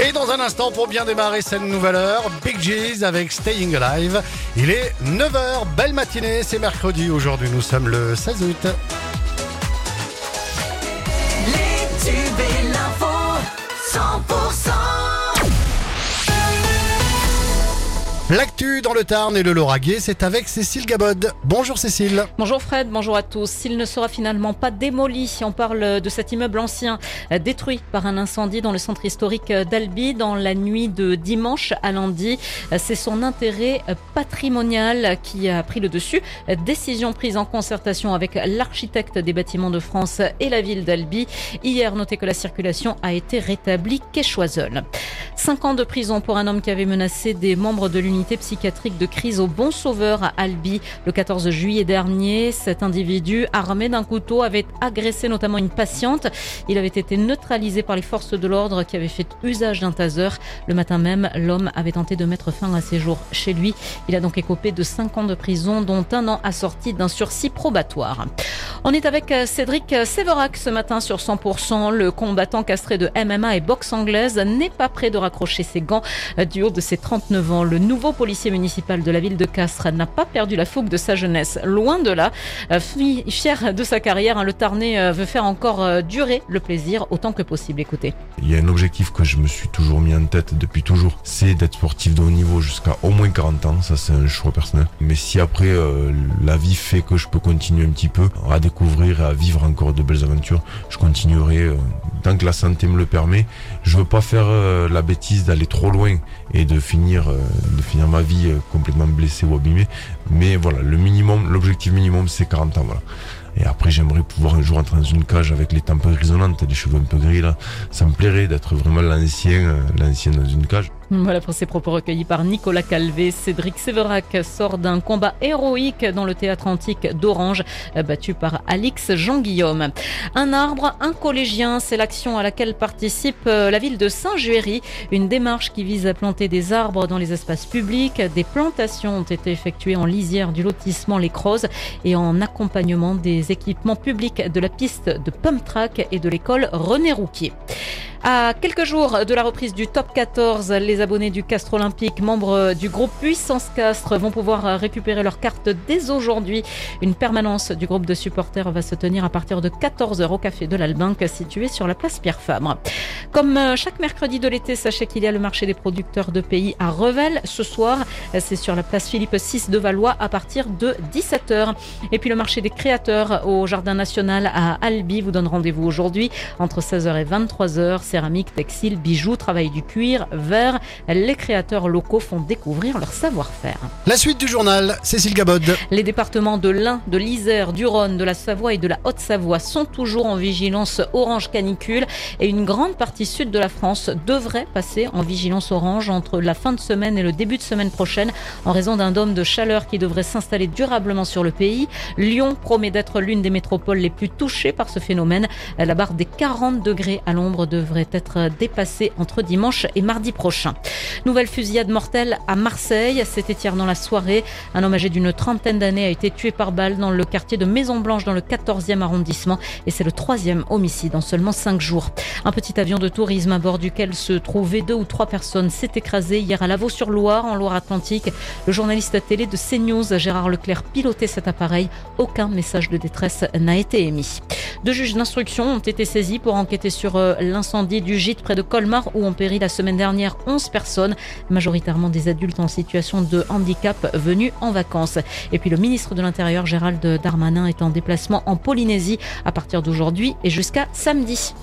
Et dans un instant, pour bien démarrer cette nouvelle heure, Big G's avec Staying Alive. Il est 9h, belle matinée, c'est mercredi. Aujourd'hui, nous sommes le 16 août. L'actu dans le Tarn et le Lauragais, c'est avec Cécile Gabod. Bonjour Cécile. Bonjour Fred, bonjour à tous. Il ne sera finalement pas démoli. On parle de cet immeuble ancien euh, détruit par un incendie dans le centre historique d'Albi dans la nuit de dimanche à lundi. Euh, C'est son intérêt euh, patrimonial qui a pris le dessus. Décision prise en concertation avec l'architecte des bâtiments de France et la ville d'Albi. Hier, notez que la circulation a été rétablie quai Choiseul. Cinq ans de prison pour un homme qui avait menacé des membres de l'unité psychiatrique de crise au Bon Sauveur à Albi le 14 juillet dernier. Cet individu, armé d'un couteau, avait agressé notamment une patiente. Il avait été neutralisé par les forces de l'ordre qui avaient fait usage d'un taser. Le matin même, l'homme avait tenté de mettre fin à ses jours chez lui. Il a donc écopé de cinq ans de prison, dont un an assorti d'un sursis probatoire. On est avec euh, Cédric Séverac ce matin sur 100%. Le combattant castré de MMA et boxe anglaise n'est pas prêt de raccrocher ses gants euh, du haut de ses 39 ans. Le nouveau policier municipal de la ville de Castres n'a pas perdu la fougue de sa jeunesse. Loin de là, Euh, fi- fier de sa carrière, hein, le Tarnais euh, veut faire encore euh, durer le plaisir autant que possible. Écoutez. Il y a un objectif que je me suis toujours mis en tête depuis toujours, c'est d'être sportif de haut niveau jusqu'à au moins 40 ans, ça c'est un choix personnel. Mais si après la vie fait que je peux continuer un petit peu à découvrir et à vivre encore de belles aventures, je continuerai tant que la santé me le permet. Je veux pas faire euh, la bêtise d'aller trop loin et de finir, euh, de finir ma vie euh, complètement blessé ou abîmé. Mais voilà, le minimum, l'objectif minimum c'est 40 ans, voilà. Et après, j'aimerais pouvoir un jour entrer dans une cage avec les tempes grisonnantes, les cheveux un peu gris là. Ça me plairait d'être vraiment l'ancien, l'ancien dans une cage. Voilà pour ces propos recueillis par Nicolas Calvé. Cédric Séverac sort d'un combat héroïque dans le théâtre antique d'Orange, battu par Alix Jean-Guillaume. Un arbre, un collégien, c'est l'action à laquelle participe euh, la ville de Saint-Juéry. Une démarche qui vise à planter des arbres dans les espaces publics. Des plantations ont été effectuées en lisière du lotissement Les Crozes et en accompagnement des équipements publics de la piste de Pump Track et de l'école René Rouquier. À quelques jours de la reprise du top 14, les abonnés du Castre Olympique, membres du groupe Puissance Castre, vont pouvoir récupérer leur carte dès aujourd'hui. Une permanence du groupe de supporters va se tenir à partir de 14h au café de l'Albinque, situé sur la place Pierre Fabre. Comme euh, chaque mercredi de l'été, sachez qu'il y a le marché des producteurs de pays à Revel. Ce soir, c'est sur la place Philippe VI de Valois à partir de 17h. Et puis le marché des créateurs au Jardin National à Albi vous donne rendez-vous aujourd'hui entre 16h et 23h. Céramique, textile, bijoux, travail du cuir, verre. Les créateurs locaux font découvrir leur savoir-faire. La suite du journal, Cécile Gabod. Les départements de l'Ain, de l'Isère, du Rhône, de la Savoie et de la Haute-Savoie sont toujours en vigilance orange canicule et une grande partie sud de la France devrait passer en vigilance orange entre la fin de semaine et le début de semaine prochaine en raison d'un dôme de chaleur qui devrait s'installer durablement sur le pays. Lyon promet d'être l'une des métropoles les plus touchées par ce phénomène. La barre des 40 degrés à l'ombre devrait être dépassée entre dimanche et mardi prochain. Nouvelle fusillade mortelle à Marseille. C'était hier dans la soirée. Un homme âgé d'une trentaine d'années a été tué par balle dans le quartier de Maison Blanche dans le 14e arrondissement et c'est le troisième homicide en seulement cinq jours. Un petit avion de tourisme à bord duquel se trouvaient deux ou trois personnes s'est écrasé hier à Lavaux-sur-Loire en Loire-Atlantique. Le journaliste télé de CNews, Gérard Leclerc, pilotait cet appareil. Aucun message de détresse n'a été émis. Deux juges d'instruction ont été saisis pour enquêter sur euh, du gîte près de Colmar où ont péri la semaine dernière 11 personnes, majoritairement des adultes en situation de handicap venus en vacances. Et puis le ministre de l'Intérieur Gérald Darmanin est en déplacement en Polynésie à partir d'aujourd'hui et jusqu'à samedi.